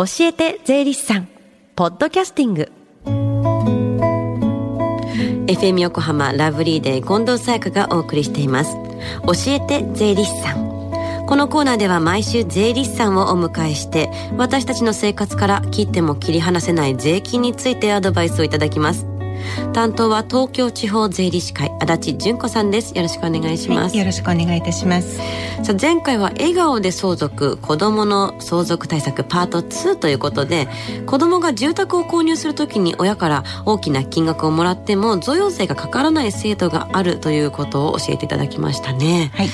教えて税理士さん。ポッドキャスティング。FM 横浜ラブリーデー近藤沙耶香がお送りしています。教えて税理士さん。このコーナーでは毎週税理士さんをお迎えして私たちの生活から切っても切り離せない税金についてアドバイスをいただきます。担当は東京地方税理士会足立純子さんです。よろしくお願いします、はい、よろしくお願いいたします。さあ前回は笑顔で相続子供の相続対策パート2ということで子供が住宅を購入するときに親から大きな金額をもらっても贈与税がかからない制度があるということを教えていただきましたね、はい、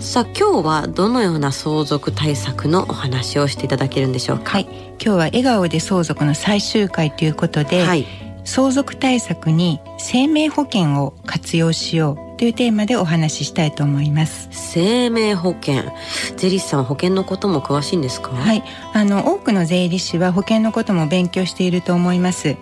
さあ今日はどのような相続対策のお話をしていただけるんでしょうか？はい。今日は笑顔で相続の最終回ということで、はい相続対策に生命保険を活用しようというテーマでお話ししたいと思います。生命保険。税理士さんは保険のことも詳しいんですか？はい。あの多くの税理士は保険のことも勉強していると思います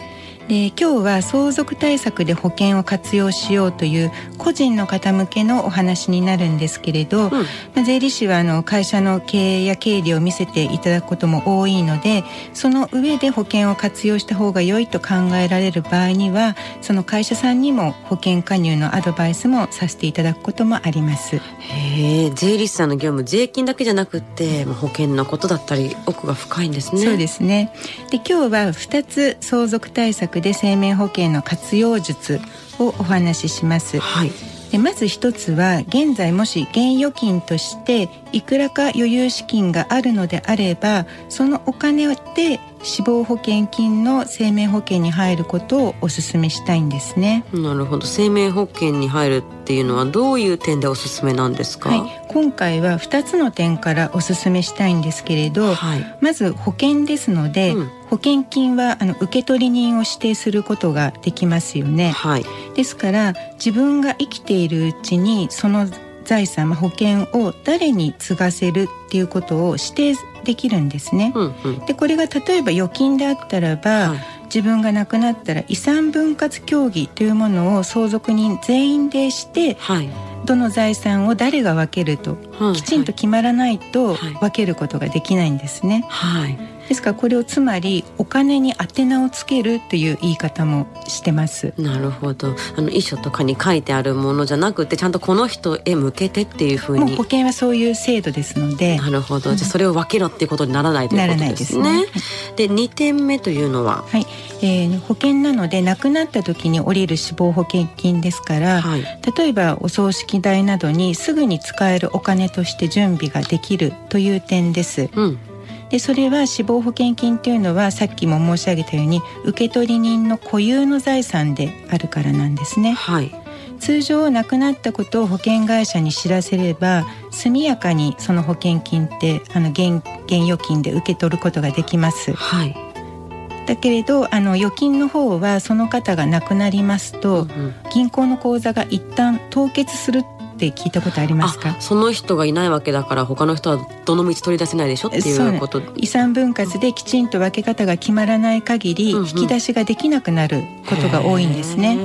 で今日は相続対策で保険を活用しようという個人の方向けのお話になるんですけれど、うん、まあ、税理士はあの会社の経営や経理を見せていただくことも多いのでその上で保険を活用した方が良いと考えられる場合にはその会社さんにも保険加入のアドバイスもさせていただくこともあります。へえ税理士さんの業務税金だけじゃなくて保険のことだったり奥が深いんですね。そうですねで今日は2つ相続対策で生命保険の活用術をお話しします。はい。でまず一つは現在もし現預金としていくらか余裕資金があるのであればそのお金で死亡保険金の生命保険に入ることをお勧めしたいんですね。なるほど。生命保険に入るっていうのはどういう点でおすすめなんですか、はい、今回は2つの点からお勧めしたいんですけれど、はい、まず保険ですので、うん、保険金はあの受取人を指定することができますよね、はい、ですから自分が生きているうちにその財産、保険を誰に継がせるっていうことを指定できるんですね。うんうん、でこれが例えば預金であったらば、はい、自分が亡くなったら遺産分割協議というものを相続人全員でして、はい、どの財産を誰が分けると、はい、きちんと決まらないと分けることができないんですね。はいですからこれをつまりお金に宛名をつけるという言い方もしてます。なるほど。あの遺書とかに書いてあるものじゃなくてちゃんとこの人へ向けてっていうふうに。保険はそういう制度ですので。なるほど、じゃあそれを分けろっていうことにならないということですね。で、ね、2点目というのは？はい、えー、保険なので亡くなった時に降りる死亡保険金ですから、はい、例えばお葬式代などにすぐに使えるお金として準備ができるという点です、うんでそれは死亡保険金というのはさっきも申し上げたように受取人の固有の財産であるからなんですね。はい、通常亡くなったことを保険会社に知らせれば速やかにその保険金ってあの現現預金で受け取ることができます。はい、だけれどあの預金の方はその方が亡くなりますと、うんうん、銀行の口座が一旦凍結するって聞いたことありますか？その人がいないわけだから他の人はどの道取り出せないでしょっていうこと。遺産分割できちんと分け方が決まらない限り引き出しができなくなることが多いんですね。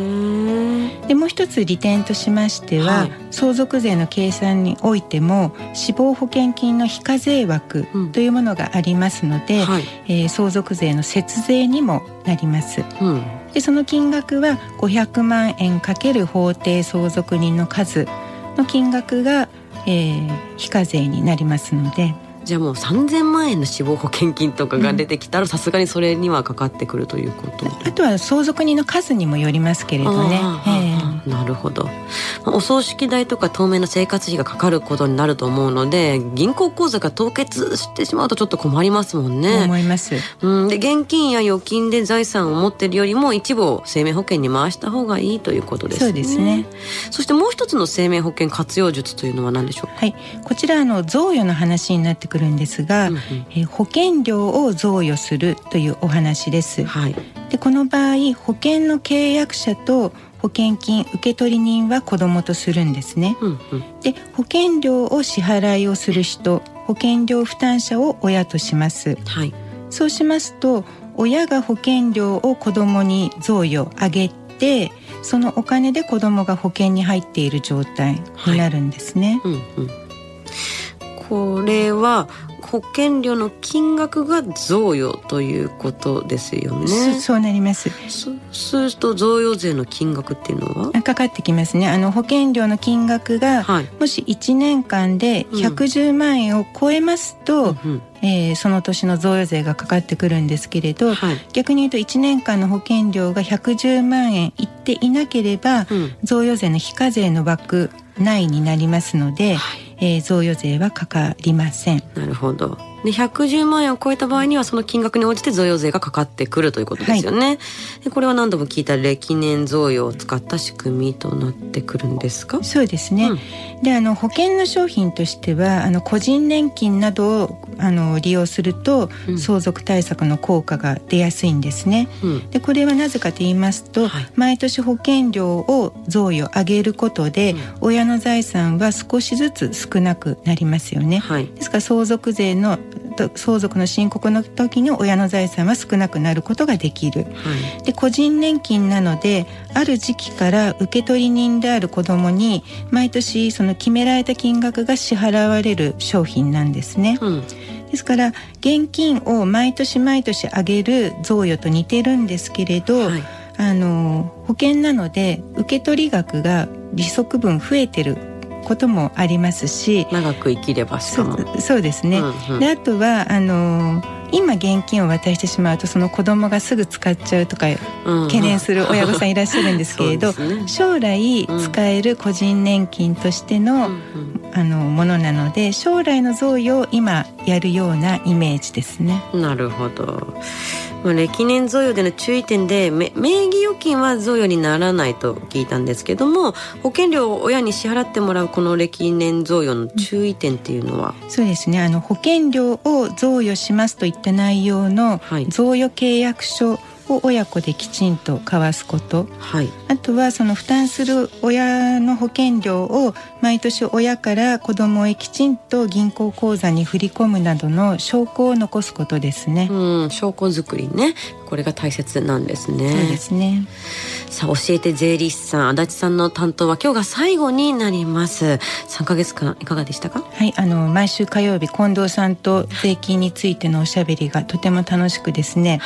でもう一つ利点としましては、はい、相続税の計算においても死亡保険金の非課税枠というものがありますので、うんはい、えー、相続税の節税にもなります。うん。でその金額は500万円かける法定相続人の数の金額が、えー、非課税になりますのでじゃあもう3,000万円の死亡保険金とかが出てきたらさすがにそれにはかかってくるということあとは相続人の数にもよりますけれどね。えー、なるほど。お葬式代とか当面の生活費がかかることになると思うので銀行口座が凍結してしまうとちょっと困りますもんね。思います、うん、で現金や預金で財産を持ってるよりも一部を生命保険に回した方がいいということですね。そうですね。そしてもう一つの生命保険活用術というのは何でしょうはい。こちらあの贈与の話になってくるんですが、うんうん、え保険料を贈与するというお話です。はい、でこの場合保険の契約者と保険金受取人は子供とするんですね。うんうん、で保険料を支払いをする人保険料負担者を親とします。はい、そうしますと親が保険料を子供に贈与あげてそのお金で子供が保険に入っている状態になるんですね。はいうんうん、これは保険料の金額が贈与ということですよね。そうなります。そうすると贈与税の金額っていうのは？かかってきますね。あの保険料の金額が、はい、もし1年間で110万円を超えますと、うんうん。えー、その年の贈与税がかかってくるんですけれど、はい、逆に言うと1年間の保険料が110万円いっていなければ、うん、贈与税の非課税の枠内になりますので、はい、えー、贈与税はかかりません。なるほどで110万円を超えた場合にはその金額に応じて贈与税がかかってくるということですよね、はい、でこれは何度も聞いた歴年贈与を使った仕組みとなってくるんですか？そうですね、うん、であの保険の商品としてはあの個人年金などをあの利用すると、相続対策の効果が出やすいんですね、うん、でこれはなぜかと言いますと、はい、毎年保険料を贈与上げることで、うん、親の財産は少しずつ少なくなりますよね、はい、ですから相続税の相続の申告の時に親の財産は少なくなることができる、はい、で個人年金なのである時期から受取人である子どもに毎年その決められた金額が支払われる商品なんですね。うん。ですから現金を毎年毎年上げる贈与と似てるんですけれど、はい、あの保険なので受取額が利息分増えてることもありますし長く生きればしかも。そうですね、うんうん、であとはあの今現金を渡してしまうとその子供がすぐ使っちゃうとか懸念する親御さんいらっしゃるんですけれど、ね、将来使える個人年金としての、うん、あのものなので将来の贈与を今やるようなイメージですね。なるほどまあ、歴年贈与での注意点で名義預金は贈与にならないと聞いたんですけども保険料を親に支払ってもらうこの歴年贈与の注意点っていうのは、うん、そうですね。あの保険料を贈与しますといった内容の贈与契約書、はいを親子できちんと交わすこと、はい、あとはその負担する親の保険料を毎年親から子どもへきちんと銀行口座に振り込むなどの証拠を残すことですね。うん、証拠作りねこれが大切なんですね。そうですね。さあ教えて税理士さん足立さんの担当は今日が最後になります。3ヶ月間いかがでしたか？はいあの毎週火曜日近藤さんと税金についてのおしゃべりがとても楽しくですね。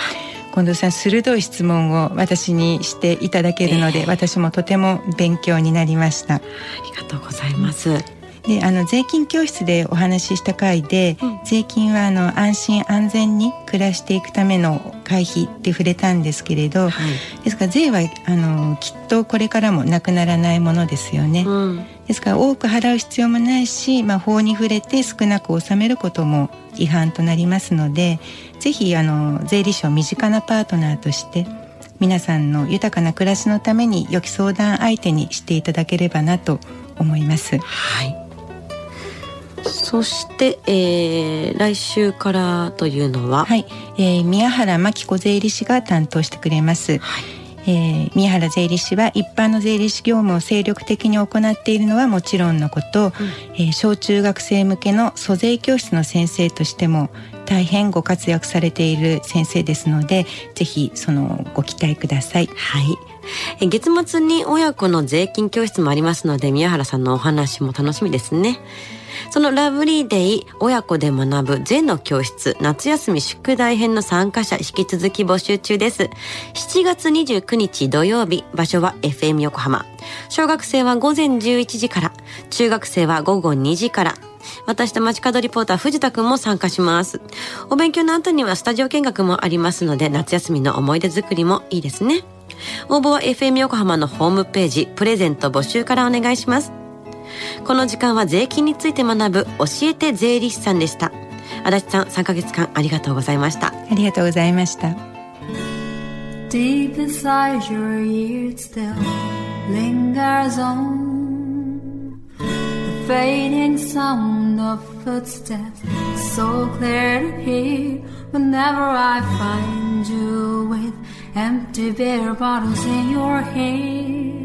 近藤さん鋭い質問を私にしていただけるので、えー、私もとても勉強になりましたありがとうございますであの税金教室でお話しした回で、うん、税金はあの安心安全に暮らしていくための会費って触れたんですけれど、はい、ですから税はあのきっとこれからもなくならないものですよね、うん、ですから多く払う必要もないし、まあ、法に触れて少なく納めることも違反となりますのでぜひあの税理士を身近なパートナーとして皆さんの豊かな暮らしのために良き相談相手にしていただければなと思います。はいそして、えー、来週からというのは、はい、えー、宮原真紀子税理士が担当してくれます。はいえー、宮原税理士は一般の税理士業務を精力的に行っているのはもちろんのこと、うん、えー、小中学生向けの租税教室の先生としても大変ご活躍されている先生ですのでぜひそのご期待ください。はい月末に親子の税金教室もありますので宮原さんのお話も楽しみですね。そのラブリーデイ親子で学ぶ全の教室夏休み宿題編の参加者引き続き募集中です。7月29日土曜日、場所は FM 横浜。小学生は午前11時から、中学生は午後2時から、私と街角リポーター藤田くんも参加します。お勉強の後にはスタジオ見学もありますので、夏休みの思い出作りもいいですね。応募は FM 横浜のホームページ、プレゼント募集からお願いします。この時間は税金について学ぶ教えて税理士さんでした足立さん3ヶ月間ありがとうございましたありがとうございました Deep inside your ears still lingers on The fading sound of footsteps So clear to hear Whenever I find you with Empty beer bottles in your hand